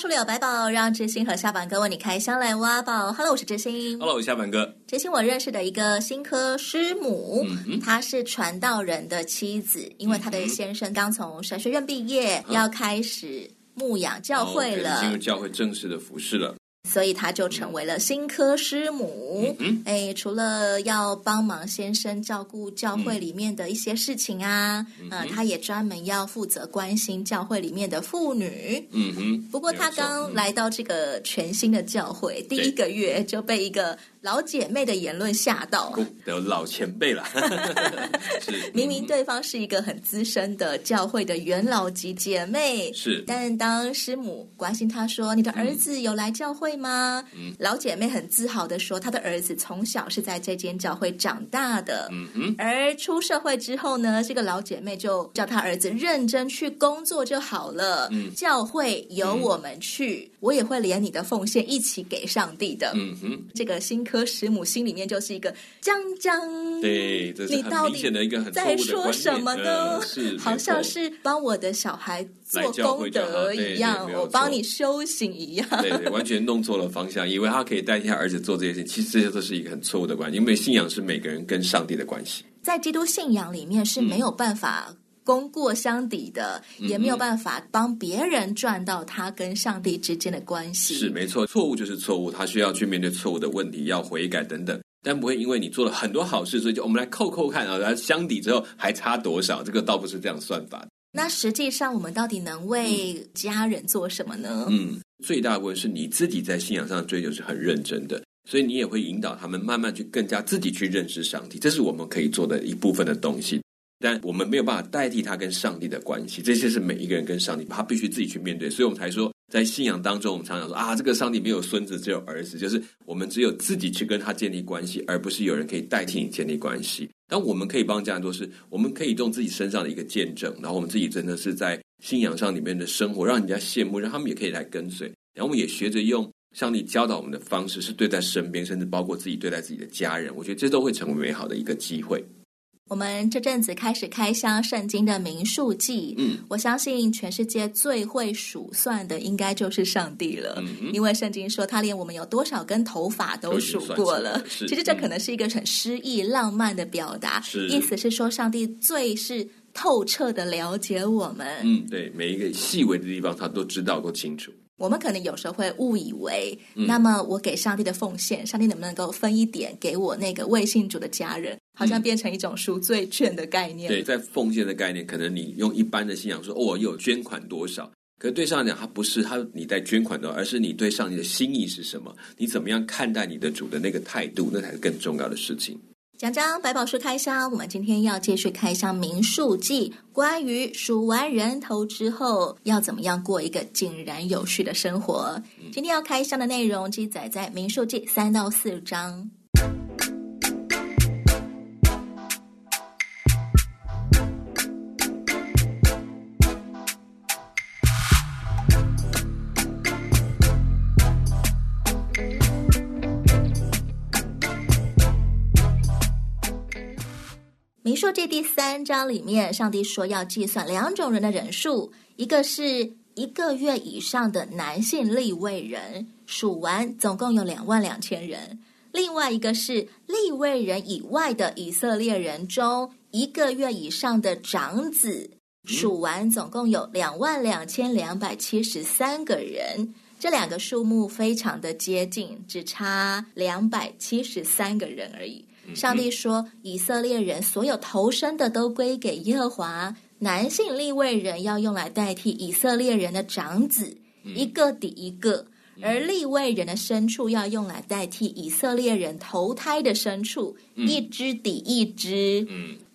书里有百宝，让知心和夏板哥为你开箱来挖宝。Hello，我是知心。Hello，我是下板哥。知心，我认识的一个新科师母，嗯、她是传道人的妻子，因为她的先生刚从神学院毕业，嗯、要开始牧养教会了，进入教会正式的服侍了。所以他就成为了新科师母。嗯，哎，除了要帮忙先生照顾教会里面的一些事情啊，嗯，呃、他也专门要负责关心教会里面的妇女。嗯哼。不过他刚来到这个全新的教会，第一个月就被一个老姐妹的言论吓到，有老前辈了。是，明明对方是一个很资深的教会的元老级姐妹，是，但当师母关心她说：“你的儿子有来教会吗？”嗯，老姐妹很自豪的说：“她的儿子从小是在这间教会长大的。”而出社会之后呢，这个老姐妹就叫她儿子认真去工作就好了。嗯，教会由我们去，嗯，我也会连你的奉献一起给上帝的。嗯哼，这个新科师母心里面就是一个将将，对，这是很明显的一个很在说什么呢？好像是帮我的小孩做功德一样，我帮你修行一样。对对，完全弄错了方向，以为他可以代替他儿子做这些事情，其实这些都是一个很错误的关系。因为信仰是每个人跟上帝的关系，在基督信仰里面是没有办法功过相抵的，嗯、也没有办法帮别人赚到他跟上帝之间的关系。是没错，错误就是错误，他需要去面对错误的问题，要悔改等等。但不会因为你做了很多好事，所以就我们来扣扣看啊，来相抵之后还差多少？这个倒不是这样算法。那实际上我们到底能为家人做什么呢？嗯，最大的问题是你自己在信仰上的追求是很认真的，所以你也会引导他们慢慢去更加自己去认识上帝，这是我们可以做的一部分的东西。但我们没有办法代替他跟上帝的关系，这些是每一个人跟上帝，他必须自己去面对。所以我们才说，在信仰当中，我们常常说啊，这个上帝没有孙子，只有儿子，就是我们只有自己去跟他建立关系，而不是有人可以代替你建立关系。但我们可以帮这样做，是我们可以用自己身上的一个见证，然后我们自己真的是在信仰上里面的生活，让人家羡慕，让他们也可以来跟随。然后我们也学着用上帝教导我们的方式，是对待身边，甚至包括自己对待自己的家人。我觉得这都会成为美好的一个机会。我们这阵子开始开箱圣经的民数记，嗯，我相信全世界最会数算的应该就是上帝了，嗯，因为圣经说他连我们有多少根头发都数过了。其实这可能是一个很诗意浪漫的表达，意思是说上帝最是透彻的了解我们，嗯，对，每一个细微的地方他都知道都清楚。我们可能有时候会误以为，嗯，那么我给上帝的奉献，上帝能不能够分一点给我那个未信主的家人？好像变成一种赎罪券的概念。对，在奉献的概念，可能你用一般的信仰说，哦，我有捐款多少？可是对上帝讲，他不是他你在捐款多少，而是你对上帝的心意是什么？你怎么样看待你的主的那个态度？那才是更重要的事情。江江百宝书开箱，我们今天要继续开箱民数记，关于数完人头之后要怎么样过一个井然有序的生活。今天要开箱的内容记载在民数记三到四章。数记第三章里面，上帝说要计算两种人的人数，一个是一个月以上的男性立位人，数完总共有两万两千人；另外一个是立位人以外的以色列人中一个月以上的长子，数完总共有两万两千两百七十三个人。这两个数目非常的接近，只差两百七十三个人而已。上帝说：“以色列人所有投生的都归给耶和华，男性立位人要用来代替以色列人的长子，一个抵一个；而立位人的牲畜要用来代替以色列人投胎的牲畜，一只抵一只。”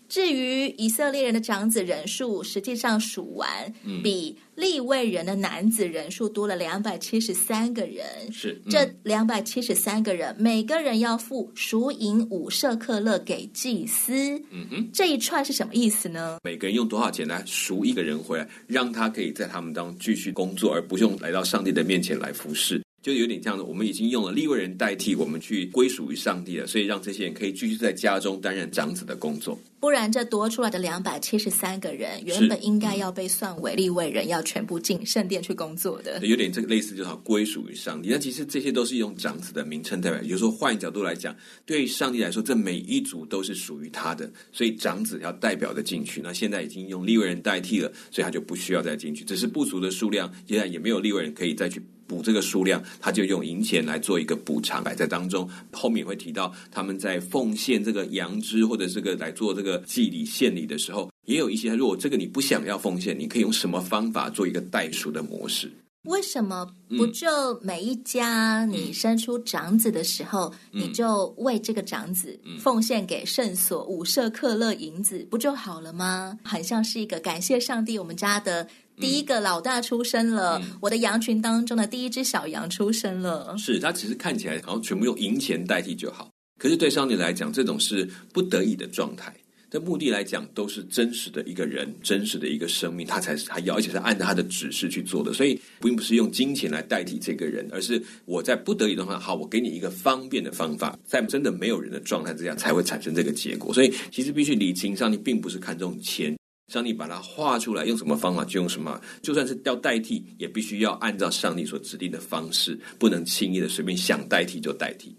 至于以色列人的长子人数，实际上数完，嗯、比立位人的男子人数多了两百七十三个人。是、嗯、这两百七十三个人，每个人要付赎银五舍克勒给祭司。嗯哼，这一串是什么意思呢？每个人用多少钱来赎一个人回来，让他可以在他们当中继续工作，而不用来到上帝的面前来服侍。就有点这样的，我们已经用了立位人代替我们去归属于上帝了，所以让这些人可以继续在家中担任长子的工作。不然，这多出来的两百七十三个人，原本应该要被算为立位人，要全部进圣殿去工作的。有点这个类似，就是归属于上帝。那其实这些都是用长子的名称代表。有时候换一角度来讲，对上帝来说，这每一族都是属于他的，所以长子要代表的进去。那现在已经用立位人代替了，所以他就不需要再进去。只是不足的数量，现在也没有立位人可以再去。补这个数量，他就用银钱来做一个补偿，摆在当中后面会提到他们在奉献这个羊脂或者这个来做这个祭礼献礼的时候，也有一些如果这个你不想要奉献，你可以用什么方法做一个代赎的模式？为什么不就每一家你生出长子的时候，嗯、你就为这个长子奉献给圣所五舍克勒银子，不就好了吗？很像是一个感谢上帝，我们家的。第一个老大出生了，嗯、我的羊群当中的第一只小羊出生了。是，它只是看起来好像全部用银钱代替就好，可是对上帝来讲，这种是不得已的状态。的目的来讲，都是真实的一个人，真实的一个生命，他才是他要，而且是按照他的指示去做的。所以，并不是用金钱来代替这个人，而是我在不得已的话，好，我给你一个方便的方法，在真的没有人的状态之下，才会产生这个结果。所以，其实必须理清，上帝并不是看重钱。上帝把它画出来，用什么方法就用什么。就算是要代替，也必须要按照上帝所指定的方式，不能轻易的随便想代替就代替。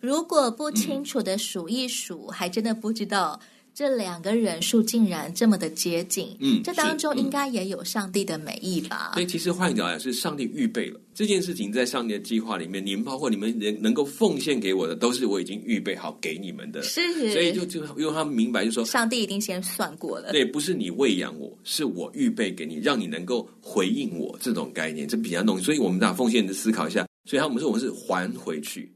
如果不清楚的数一数，嗯、还真的不知道。这两个人数竟然这么的接近，嗯，这当中应该也有上帝的美意吧？所以其实换一个讲，是上帝预备了这件事情，在上帝的计划里面，你们包括你们能能够奉献给我的，都是我已经预备好给你们的。是，所以就就因为他们明白，就说上帝已经先算过了。对，不是你喂养我，是我预备给你，让你能够回应我这种概念，这比较浓。所以我们俩奉献的思考一下，所以他们说我们是还回去。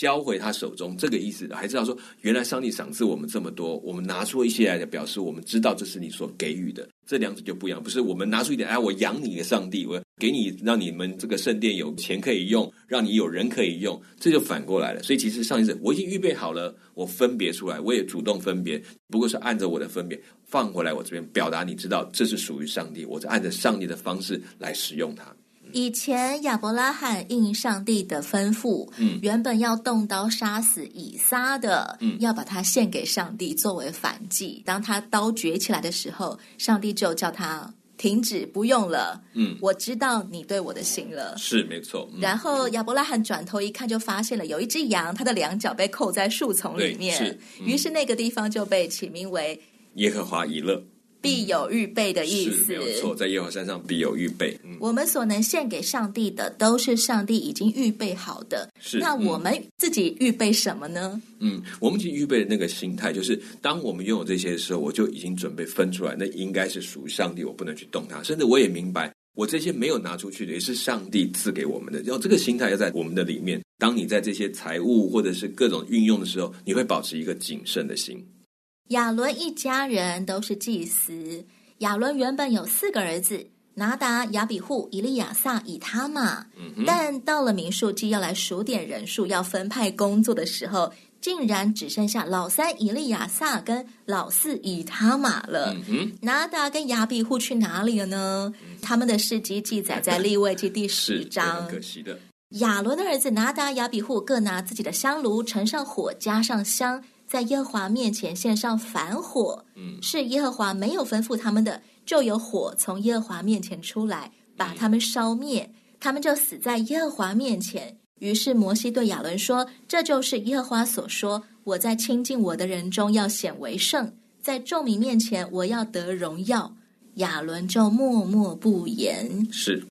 交回他手中，这个意思还知道说，原来上帝赏赐我们这么多，我们拿出一些来的表示，我们知道这是你所给予的。这两者就不一样，不是我们拿出一点，哎，我养你的上帝，我给你让你们这个圣殿有钱可以用，让你有人可以用，这就反过来了。所以其实上帝是我已经预备好了，我分别出来，我也主动分别，不过是按着我的分别放回来我这边表达，你知道这是属于上帝，我是按着上帝的方式来使用它。以前亚伯拉罕应上帝的吩咐，嗯，原本要动刀杀死以撒的，嗯，要把他献给上帝作为反祭。当他刀举起来的时候，上帝就叫他停止，不用了。嗯，我知道你对我的心了，是没错。嗯，然后亚伯拉罕转头一看，就发现了有一只羊，它的两脚被扣在树丛里面，是，嗯，于是那个地方就被起名为耶和华以勒。必有预备的意思，没有错，在耶和华山上必有预备。嗯、我们所能献给上帝的，都是上帝已经预备好的。是，那我们自己预备什么呢？嗯，我们其实预备的那个心态，就是当我们拥有这些的时候，我就已经准备分出来，那应该是属于上帝，我不能去动它。甚至我也明白，我这些没有拿出去的，也是上帝赐给我们的。要这个心态要在我们的里面。当你在这些财务或者是各种运用的时候，你会保持一个谨慎的心。亚伦一家人都是祭司。亚伦原本有四个儿子：拿达、亚比户、以利亚撒、以他玛。嗯、但到了民数记要来数点人数、要分派工作的时候，竟然只剩下老三以利亚撒跟老四以他玛了。嗯、哼拿达跟亚比户去哪里了呢？嗯、他们的事迹记载在利未记第十章。可惜的。亚伦的儿子拿达、亚比户各拿自己的香炉，盛上火，加上香。在耶和华面前献上反火，嗯，是耶和华没有吩咐他们的，就有火从耶和华面前出来，把他们烧灭，嗯、他们就死在耶和华面前。于是摩西对亚伦说：“这就是耶和华所说，我在亲近我的人中要显为圣，在众民面前我要得荣耀。”亚伦就默默不言。是。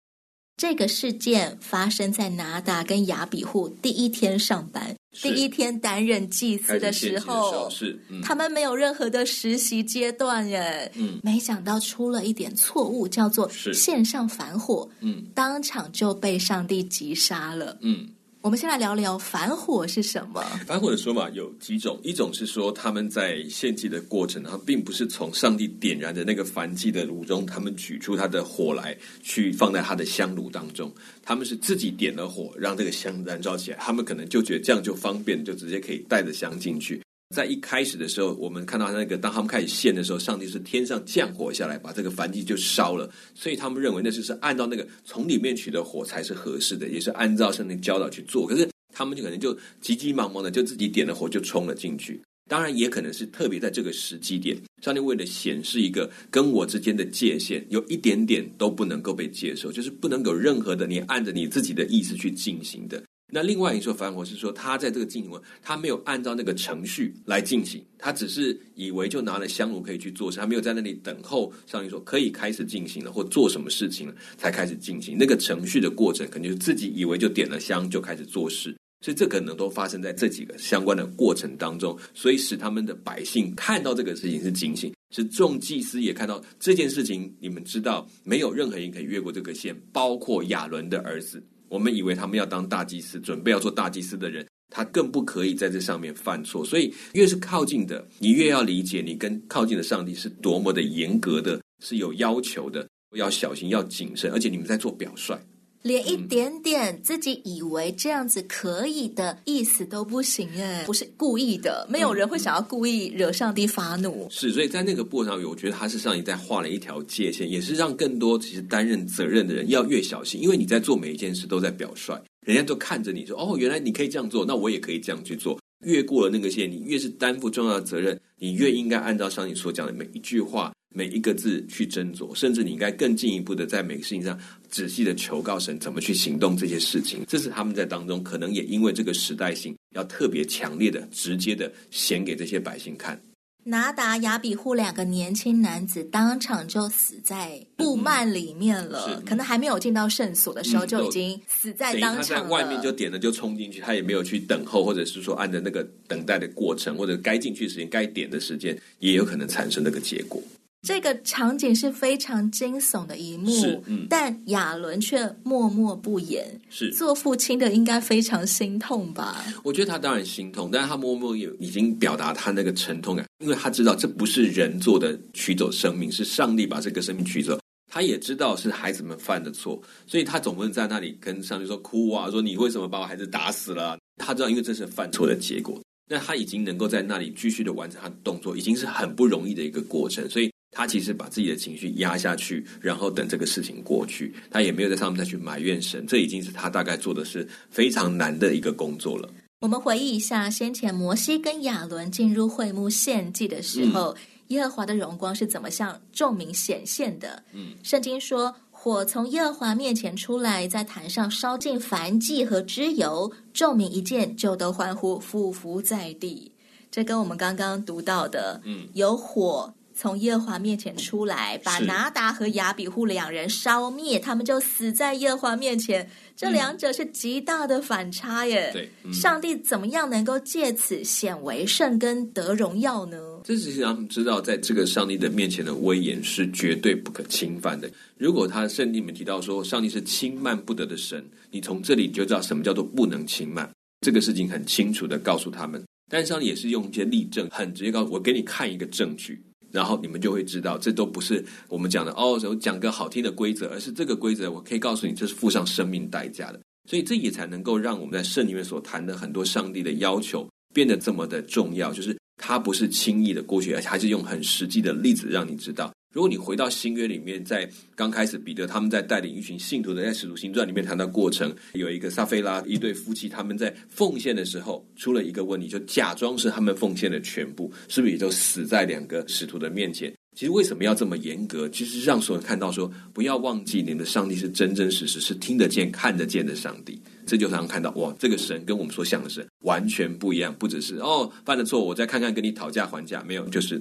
这个事件发生在拿达跟雅比户第一天上班、第一天担任祭司的时候，是、嗯、他们没有任何的实习阶段耶，嗯，没想到出了一点错误，叫做线上反火，嗯，当场就被上帝击杀了，嗯，我们先来聊聊反火是什么？反火的说法有几种，一种是说他们在献祭的过程，他并不是从上帝点燃的那个燔祭的炉中，他们取出他的火来，去放在他的香炉当中，他们是自己点了火，让这个香燃烧起来，他们可能就觉得这样就方便，就直接可以带着香进去。在一开始的时候，我们看到那个，当他们开始献的时候，上帝是天上降火下来，把这个燔祭就烧了。所以他们认为那就是按照那个从里面取的火才是合适的，也是按照上帝教导去做。可是他们就可能就急急忙忙的就自己点了火就冲了进去。当然也可能是特别在这个时机点，上帝为了显示一个跟我之间的界限，有一点点都不能够被接受，就是不能有任何的你按着你自己的意思去进行的。那另外一说反火是说，他在这个进行，他没有按照那个程序来进行，他只是以为就拿了香炉可以去做事，他没有在那里等候上帝说可以开始进行了或做什么事情了才开始进行那个程序的过程，肯定是自己以为就点了香就开始做事，所以这可能都发生在这几个相关的过程当中，所以使他们的百姓看到这个事情是警醒，是众祭司也看到这件事情，你们知道没有任何人可以越过这个线，包括亚伦的儿子。我们以为他们要当大祭司，准备要做大祭司的人，他更不可以在这上面犯错。所以，越是靠近的，你越要理解，你跟靠近的上帝是多么的严格的，是有要求的，要小心，要谨慎。而且，你们在做表率。连一点点自己以为这样子可以的意思都不行哎，不是故意的，没有人会想要故意惹上帝发怒。是，所以在那个过程上，我觉得他是上帝在画了一条界限，也是让更多其实担任责任的人要越小心，因为你在做每一件事都在表率，人家都看着你说哦，原来你可以这样做，那我也可以这样去做。越过了那个线，你越是担负重要的责任，你越应该按照上帝所讲的每一句话。每一个字去斟酌，甚至你应该更进一步的在每个事情上仔细的求告神，怎么去行动这些事情。这是他们在当中可能也因为这个时代性，要特别强烈的、直接的显给这些百姓看。拿达、雅比户两个年轻男子当场就死在布幔里面了，嗯、可能还没有进到圣所的时候就已经死在当场了。他在外面就点了就冲进去，他也没有去等候，或者是说按照那个等待的过程，或者该进去的时间、该点的时间，也有可能产生那个结果。这个场景是非常惊悚的一幕，嗯、但亚伦却默默不言。是做父亲的应该非常心痛吧？我觉得他当然心痛，但是他默默也已经表达他那个沉痛感，因为他知道这不是人做的取走生命，是上帝把这个生命取走。他也知道是孩子们犯的错，所以他总不能在那里跟上帝说哭啊，说你为什么把我孩子打死了？他知道，因为这是犯错的结果。那他已经能够在那里继续的完成他的动作，已经是很不容易的一个过程，所以。他其实把自己的情绪压下去，然后等这个事情过去，他也没有在上面再去埋怨神，这已经是他大概做的是非常难的一个工作了。我们回忆一下，先前摩西跟亚伦进入会幕献祭的时候，嗯、耶和华的荣光是怎么向众民显现的？嗯，圣经说，火从耶和华面前出来，在坛上烧尽燔祭和脂油，众民一见就都欢呼，俯伏在地。这跟我们刚刚读到的，嗯，有火。从耶和华面前出来，把拿达和亚比户两人烧灭，他们就死在耶和华面前。这两者是极大的反差耶！对，嗯、上帝怎么样能够借此显为圣跟得荣耀呢？这是让他们知道，在这个上帝的面前的威严是绝对不可侵犯的。如果他圣经里面提到说上帝是轻慢不得的神，你从这里就知道什么叫做不能轻慢。这个事情很清楚的告诉他们，但上帝也是用一些例证，很直接告诉我，给你看一个证据。然后你们就会知道，这都不是我们讲的哦，我讲个好听的规则，而是这个规则，我可以告诉你，这是付上生命代价的。所以这也才能够让我们在圣里面所谈的很多上帝的要求变得这么的重要，就是它不是轻易的过去，而且还是用很实际的例子让你知道。如果你回到新约里面，在刚开始彼得他们在带领一群信徒的，在使徒行传里面谈到过程，有一个撒菲拉一对夫妻，他们在奉献的时候出了一个问题，就假装是他们奉献的全部，是不是也就死在两个使徒的面前？其实为什么要这么严格？其实让所有人看到说，不要忘记你们的上帝是真真实实是听得见、看得见的上帝。这就常常看到哇，这个神跟我们所想的神完全不一样，不只是哦犯了错，我再看看跟你讨价还价，没有就是。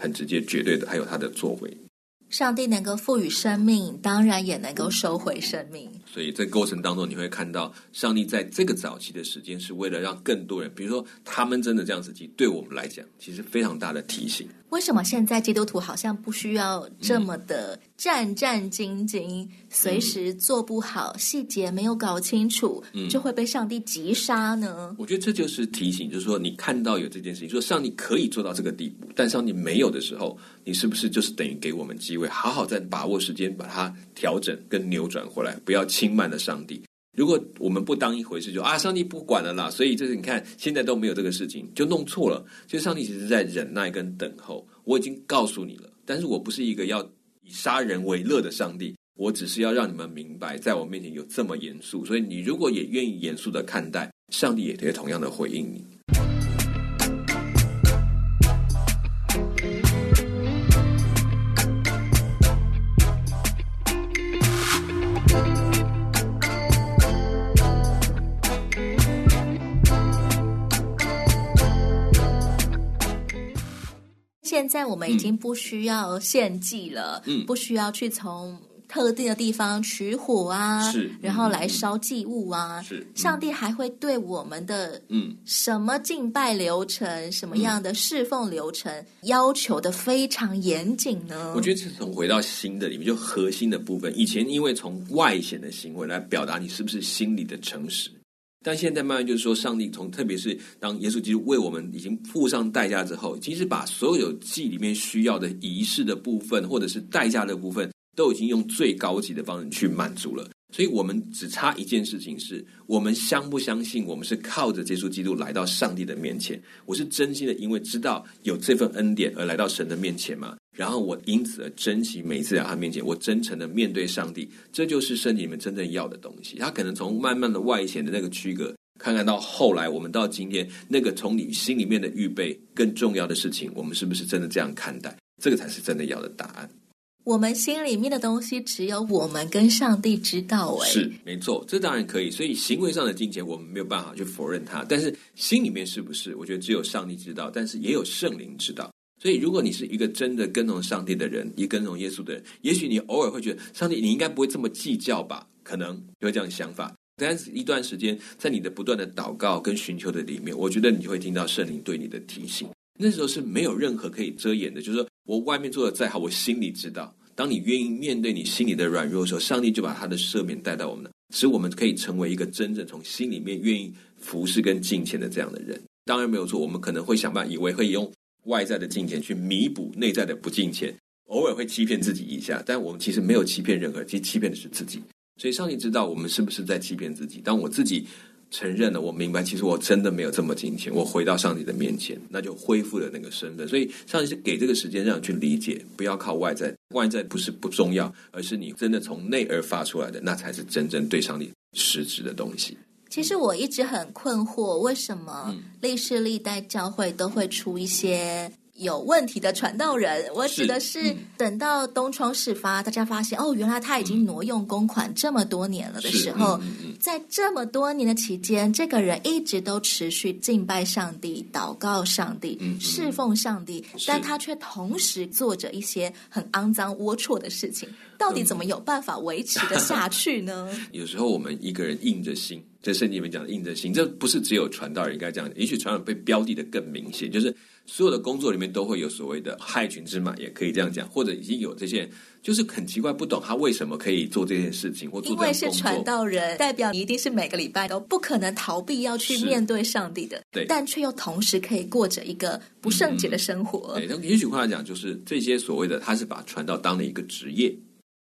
很直接、绝对的，还有他的作为。上帝能够赋予生命，当然也能够收回生命。所以在过程当中，你会看到上帝在这个早期的时间，是为了让更多人，比如说他们真的这样子，其实对我们来讲，其实非常大的提醒。为什么现在基督徒好像不需要这么的战战兢兢，嗯、随时做不好细节没有搞清楚，嗯、就会被上帝击杀呢？我觉得这就是提醒，就是说你看到有这件事情，说上帝可以做到这个地步，但上帝没有的时候，你是不是就是等于给我们机会，好好再把握时间，把它调整跟扭转回来，不要轻慢了上帝。如果我们不当一回事就，啊，上帝不管了啦。所以就是你看，现在都没有这个事情，就弄错了。就上帝其实在忍耐跟等候。我已经告诉你了，但是我不是一个要以杀人为乐的上帝，我只是要让你们明白，在我面前有这么严肃。所以你如果也愿意严肃的看待，上帝也会同样的回应你。在我们已经不需要献祭了，嗯，不需要去从特定的地方取火啊，是，然后来烧祭物啊，是。上帝还会对我们的嗯什么敬拜流程、嗯、什么样的侍奉流程、嗯、要求的非常严谨呢？我觉得这是从回到心的里面，就核心的部分。以前因为从外显的行为来表达你是不是心里的诚实。但现在慢慢就是说，上帝从特别是当耶稣基督为我们已经付上代价之后，其实把所有祭里面需要的仪式的部分，或者是代价的部分，都已经用最高级的方式去满足了。所以我们只差一件事情是，我们相不相信我们是靠着耶稣基督来到上帝的面前？我是真心的，因为知道有这份恩典而来到神的面前吗？然后我因此而珍惜每一次在他面前，我真诚的面对上帝，这就是圣经里面真正要的东西。他可能从慢慢的外显的那个区隔，看看到后来我们到今天那个从你心里面的预备更重要的事情，我们是不是真的这样看待？这个才是真的要的答案。我们心里面的东西，只有我们跟上帝知道。哎，是没错，这当然可以。所以行为上的金钱，我们没有办法去否认它。但是心里面是不是？我觉得只有上帝知道，但是也有圣灵知道。所以，如果你是一个真的跟从上帝的人，也跟从耶稣的人，也许你偶尔会觉得，上帝，你应该不会这么计较吧？可能有这样的想法。但是一段时间，在你的不断的祷告跟寻求的里面，我觉得你就会听到圣灵对你的提醒。那时候是没有任何可以遮掩的，就是说我外面做的再好，我心里知道。当你愿意面对你心里的软弱的时候，上帝就把他的赦免带到我们，使我们可以成为一个真正从心里面愿意服侍跟敬虔的这样的人。当然没有错，我们可能会想办法，以为可以用外在的金钱去弥补内在的不金钱，偶尔会欺骗自己一下，但我们其实没有欺骗任何人，其实欺骗的是自己。所以上帝知道我们是不是在欺骗自己。当我自己。承认了，我明白，其实我真的没有这么金钱。我回到上帝的面前，那就恢复了那个身份。所以，上帝是给这个时间让你去理解，不要靠外在。外在不是不重要，而是你真的从内而发出来的，那才是真正对上帝实质的东西。其实我一直很困惑，为什么历世历代教会都会出一些。有问题的传道人，我指的是，等到东窗事发，大家发现哦，原来他已经挪用公款这么多年了的时候，在这么多年的期间，这个人一直都持续敬拜上帝、祷告上帝、嗯、侍奉上帝，嗯、但他却同时做着一些很肮脏、龌龊的事情，到底怎么有办法维持的下去呢？有时候我们一个人硬着心，在圣经里面讲的硬着心，这不是只有传道人应该这样，也许传道人被标的的更明显，就是。所有的工作里面都会有所谓的害群之马，也可以这样讲，或者已经有这些，就是很奇怪，不懂他为什么可以做这件事情，或。因为是传道人，代表你一定是每个礼拜都不可能逃避要去面对上帝的，对，但却又同时可以过着一个不圣洁的生活。嗯、对，那也许话来讲，就是这些所谓的，他是把传道当了一个职业。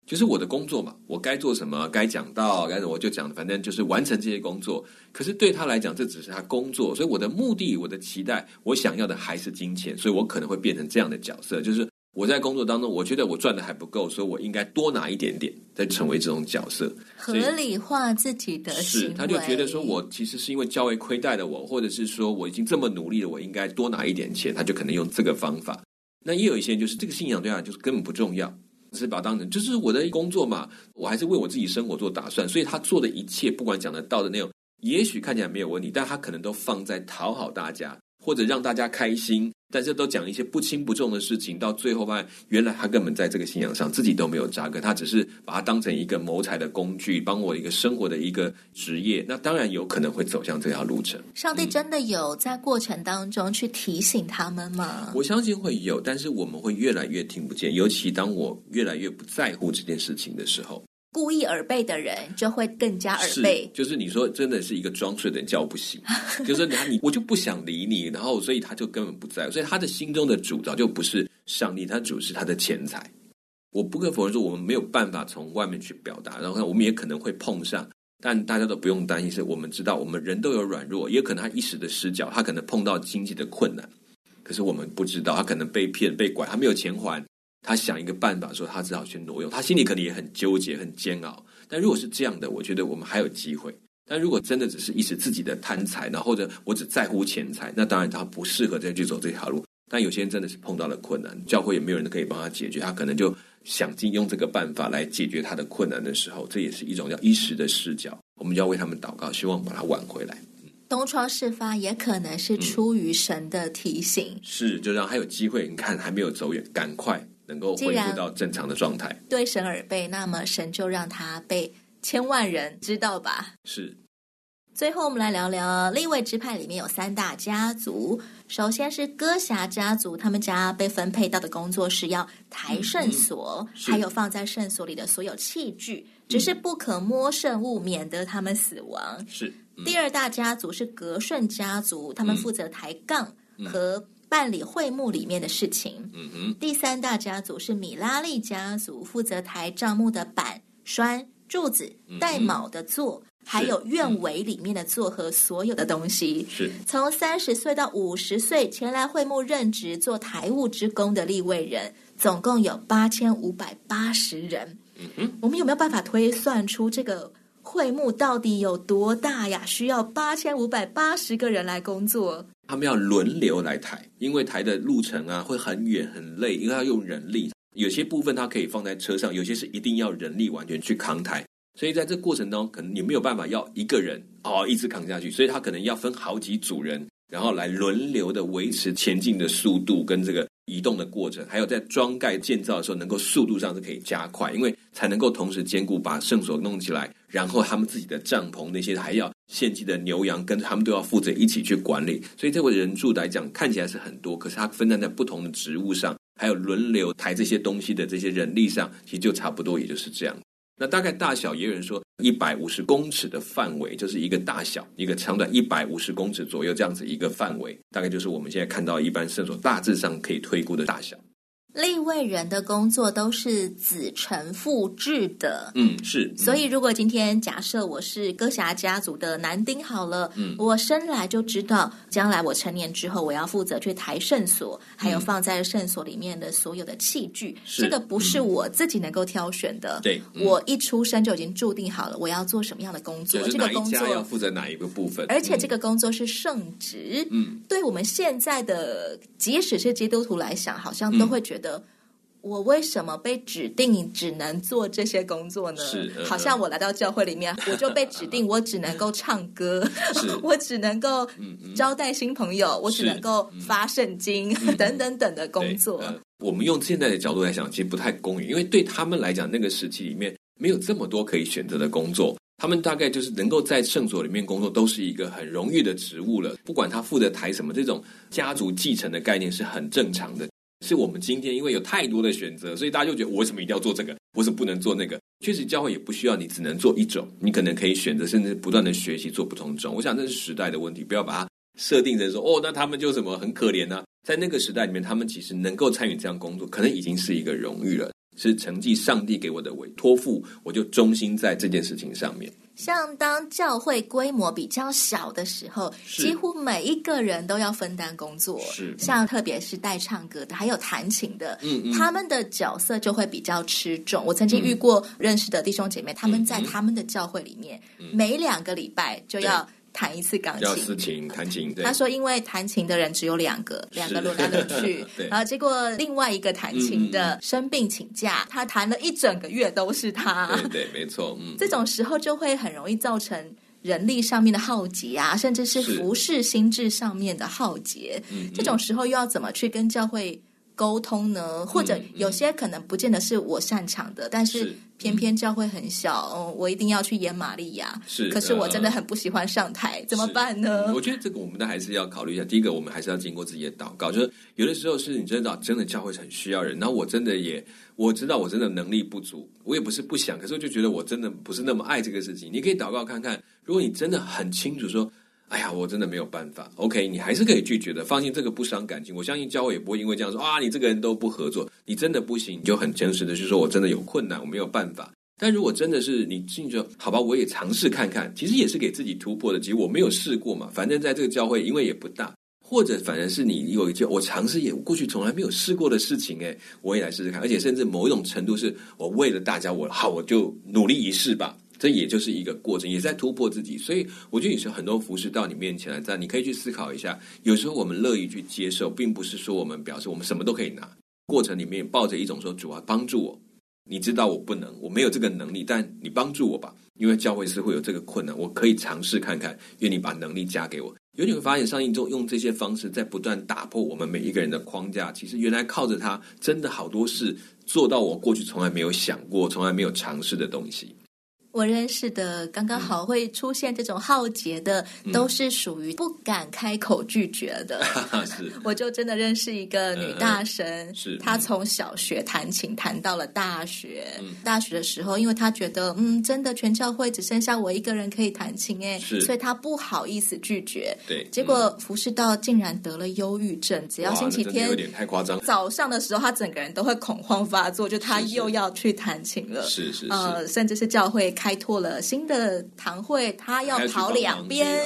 就是我的工作嘛，我该做什么，该讲到，该怎么我就讲，反正就是完成这些工作。可是对他来讲，这只是他工作，所以我的目的、我的期待、我想要的还是金钱，所以我可能会变成这样的角色。就是我在工作当中，我觉得我赚的还不够，所以我应该多拿一点点，再成为这种角色，合理化自己的。是，他就觉得说我其实是因为教会亏待了我，或者是说我已经这么努力了，我应该多拿一点钱，他就可能用这个方法。那也有一些人就是这个信仰对他就是根本不重要。只是把当成就是我的工作嘛，我还是为我自己生活做打算，所以他做的一切，不管讲得到的内容，也许看起来没有问题，但他可能都放在讨好大家或者让大家开心，但是都讲一些不轻不重的事情，到最后发现原来他根本在这个信仰上自己都没有扎根，他只是把它当成一个谋财的工具，帮我一个生活的一个职业。那当然有可能会走向这条路程。上帝真的有在过程当中去提醒他们吗？我相信会有，但是我们会越来越听不见，尤其当我越来越不在乎这件事情的时候。故意耳背的人就会更加耳背，就是你说真的是一个装睡的人叫不醒，就是他你我就不想理你，然后所以他就根本不在，所以他的心中的主早就不是上帝，他主是他的钱财。我不可否认说我们没有办法从外面去表达，然后我们也可能会碰上，但大家都不用担心，是我们知道我们人都有软弱，也可能他一时的失脚，他可能碰到经济的困难，可是我们不知道他可能被骗被拐，他没有钱还。他想一个办法，说他只好去挪用，他心里可能也很纠结、很煎熬。但如果是这样的，我觉得我们还有机会。但如果真的只是一时自己的贪财，然后或者我只在乎钱财，那当然他不适合再去走这条路。但有些人真的是碰到了困难，教会也没有人可以帮他解决，他可能就想尽用这个办法来解决他的困难的时候，这也是一种叫一时的视角。我们就要为他们祷告，希望把他挽回来。东窗事发也可能是出于神的提醒，嗯、是就让他有机会。你看还没有走远，赶快。能够恢复到正常的状态，对神耳背，那么神就让他被千万人知道吧。是。最后，我们来聊聊立位支派里面有三大家族。首先是歌侠家族，他们家被分配到的工作是要抬圣所，嗯、还有放在圣所里的所有器具，只是不可摸圣物，免得他们死亡。是。嗯、第二大家族是革顺家族，他们负责抬杠和、嗯。办理会幕里面的事情。嗯哼。第三大家族是米拉利家族，负责抬帐幕的板栓、柱子、带卯的座，嗯、还有院围里面的座和所有的东西。是。从三十岁到五十岁前来会幕任职做台务之工的立位人，总共有八千五百八十人。嗯哼。我们有没有办法推算出这个会幕到底有多大呀？需要八千五百八十个人来工作？他们要轮流来抬，因为抬的路程啊会很远很累，因为要用人力。有些部分它可以放在车上，有些是一定要人力完全去扛抬。所以在这过程当中，可能你没有办法要一个人哦一直扛下去，所以他可能要分好几组人，然后来轮流的维持前进的速度跟这个移动的过程，还有在装盖建造的时候，能够速度上是可以加快，因为才能够同时兼顾把圣所弄起来，然后他们自己的帐篷那些还要。献祭的牛羊跟他们都要负责一起去管理，所以这位人数来讲看起来是很多，可是他分散在不同的职务上，还有轮流抬这些东西的这些人力上，其实就差不多，也就是这样。那大概大小也有人说一百五十公尺的范围，就是一个大小，一个长短一百五十公尺左右这样子一个范围，大概就是我们现在看到一般射手大致上可以推估的大小。利未人的工作都是子承父制的，嗯，是。嗯、所以，如果今天假设我是歌侠家族的男丁好了，嗯，我生来就知道，将来我成年之后，我要负责去抬圣所，嗯、还有放在圣所里面的所有的器具。是这个不是我自己能够挑选的。对、嗯，我一出生就已经注定好了，我要做什么样的工作。这个工作要负责哪一个部分？而且这个工作是圣职。嗯，对我们现在的，即使是基督徒来想，好像都会觉得。嗯我为什么被指定只能做这些工作呢？是，呃、好像我来到教会里面，我就被指定 我只能够唱歌，我只能够招待新朋友，嗯嗯、我只能够发圣经、嗯、等等等的工作、呃。我们用现在的角度来讲，其实不太公允，因为对他们来讲，那个时期里面没有这么多可以选择的工作，他们大概就是能够在圣所里面工作，都是一个很荣誉的职务了。不管他负责抬什么，这种家族继承的概念是很正常的。是我们今天因为有太多的选择，所以大家就觉得我为什么一定要做这个？为什么不能做那个？确实，教会也不需要你只能做一种，你可能可以选择，甚至不断的学习做不同种。我想这是时代的问题，不要把它设定成说哦，那他们就什么很可怜呢、啊？在那个时代里面，他们其实能够参与这样工作，可能已经是一个荣誉了，是承继上帝给我的委托付，我就忠心在这件事情上面。像当教会规模比较小的时候，几乎每一个人都要分担工作。是，像特别是带唱歌的，还有弹琴的，嗯嗯，他们的角色就会比较吃重。我曾经遇过认识的弟兄姐妹，他们在他们的教会里面，每两个礼拜就要。弹一次钢琴，要司琴弹琴。他说，因为弹琴的人只有两个，两个轮来轮去，然后结果另外一个弹琴的生病请假，嗯、他弹了一整个月都是他。对对，没错。嗯，这种时候就会很容易造成人力上面的耗竭啊，甚至是服侍心智上面的耗竭。这种时候又要怎么去跟教会沟通呢？或者有些可能不见得是我擅长的，但是。偏偏教会很小，嗯，我一定要去演玛利亚。是，可是我真的很不喜欢上台，怎么办呢？我觉得这个我们都还是要考虑一下。第一个，我们还是要经过自己的祷告，就是有的时候是你真的真的教会很需要人，然后我真的也我知道我真的能力不足，我也不是不想，可是我就觉得我真的不是那么爱这个事情。你可以祷告看看，如果你真的很清楚说。哎呀，我真的没有办法。OK，你还是可以拒绝的。放心，这个不伤感情。我相信教会也不会因为这样说啊，你这个人都不合作，你真的不行，你就很诚实的去说，我真的有困难，我没有办法。但如果真的是你进去，好吧，我也尝试看看，其实也是给自己突破的。其实我没有试过嘛，反正在这个教会，因为也不大，或者反正是你有一件我尝试也过去从来没有试过的事情，诶，我也来试试看。而且甚至某一种程度是我为了大家，我好，我就努力一试吧。这也就是一个过程，也在突破自己。所以我觉得有时候很多服事到你面前来，在你可以去思考一下。有时候我们乐意去接受，并不是说我们表示我们什么都可以拿。过程里面抱着一种说主啊，帮助我。你知道我不能，我没有这个能力，但你帮助我吧。因为教会是会有这个困难，我可以尝试看看。愿你把能力加给我。有你会发现，上一周用这些方式在不断打破我们每一个人的框架。其实原来靠着它，真的好多事做到我过去从来没有想过、从来没有尝试的东西。我认识的刚刚好会出现这种浩劫的，嗯、都是属于不敢开口拒绝的。是，我就真的认识一个女大神，嗯、是她从小学弹琴弹到了大学。嗯、大学的时候，因为她觉得，嗯，真的全教会只剩下我一个人可以弹琴，哎，所以她不好意思拒绝。对，结果服侍到竟然得了忧郁症，只要星期天有点太夸张。早上的时候，她整个人都会恐慌发作，就她又要去弹琴了。是是，是，呃，甚至是教会开。开拓了新的堂会，他要跑两边，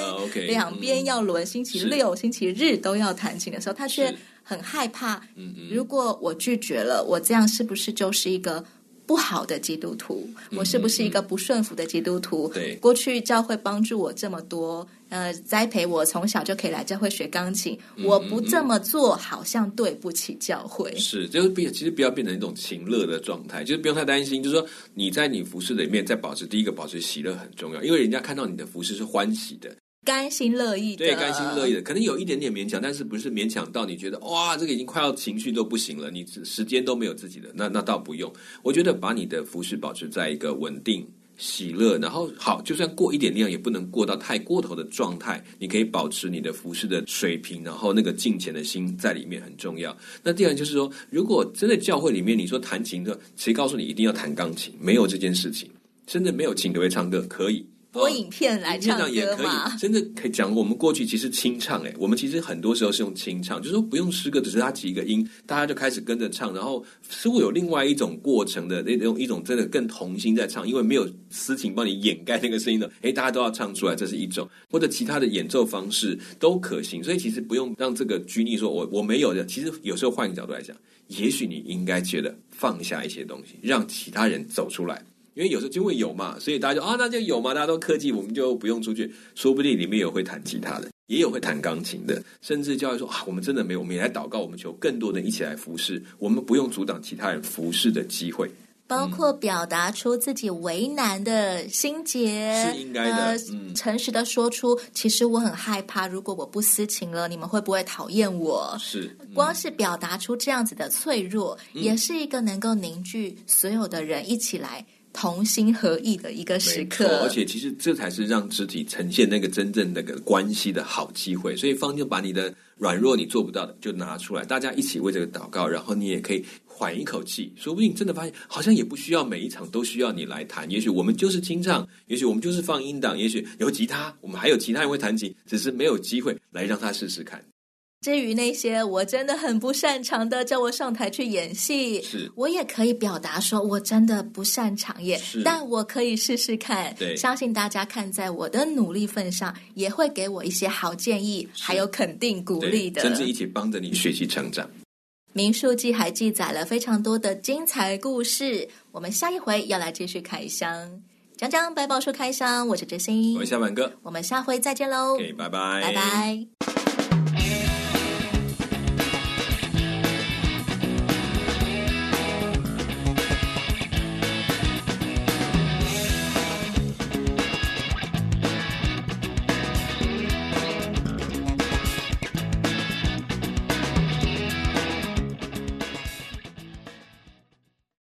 两边要轮。星期六、星期日都要弹琴的时候，他却很害怕。如果我拒绝了，我这样是不是就是一个不好的基督徒？我是不是一个不顺服的基督徒？对，过去教会帮助我这么多。呃，栽培我从小就可以来教会学钢琴。嗯、我不这么做，好像对不起教会。是，就是变，其实不要变成一种情乐的状态，就是不用太担心。就是说，你在你服饰里面，在保持第一个保持喜乐很重要，因为人家看到你的服饰是欢喜的，甘心乐意的。对，甘心乐意的，可能有一点点勉强，但是不是勉强到你觉得哇，这个已经快要情绪都不行了，你时间都没有自己的，那那倒不用。我觉得把你的服饰保持在一个稳定。喜乐，然后好，就算过一点量，也不能过到太过头的状态。你可以保持你的服饰的水平，然后那个敬虔的心在里面很重要。那第二就是说，如果真的教会里面你说弹琴的，谁告诉你一定要弹钢琴？没有这件事情，甚至没有琴可会唱歌？可以。播影片来唱歌也可以，真的可以讲。我们过去其实清唱，哎，我们其实很多时候是用清唱，就是说不用诗歌，只是它几个音，大家就开始跟着唱，然后似乎有另外一种过程的那种一种真的更童心在唱，因为没有私情帮你掩盖那个声音的，哎，大家都要唱出来，这是一种，或者其他的演奏方式都可行。所以其实不用让这个拘泥，说我我没有的。其实有时候换一个角度来讲，也许你应该觉得放下一些东西，让其他人走出来。因为有时候就会有嘛，所以大家就啊，那就有嘛，大家都科技，我们就不用出去。说不定里面有会弹吉他的，也有会弹钢琴的，甚至教会说啊，我们真的没有，我们也来祷告，我们求更多的人一起来服侍，我们不用阻挡其他人服侍的机会。包括表达出自己为难的心结，是应该的。呃嗯、诚实的说出，其实我很害怕，如果我不私情了，你们会不会讨厌我？是，嗯、光是表达出这样子的脆弱，嗯、也是一个能够凝聚所有的人一起来。同心合意的一个时刻，而且其实这才是让肢体呈现那个真正那个关系的好机会。所以，方就把你的软弱、你做不到的就拿出来，大家一起为这个祷告，然后你也可以缓一口气。说不定真的发现，好像也不需要每一场都需要你来弹。也许我们就是清唱，也许我们就是放音档，也许有吉他，我们还有其他人会弹琴，只是没有机会来让他试试看。至于那些我真的很不擅长的，叫我上台去演戏，是我也可以表达说，我真的不擅长耶，但我可以试试看。对，相信大家看在我的努力份上，也会给我一些好建议，是还有肯定鼓励的，甚至一起帮着你学习成长。民数记还记载了非常多的精彩故事，我们下一回要来继续开箱，讲讲百宝书开箱。我是哲心，我是小满哥，我们下回再见喽，拜拜，拜拜。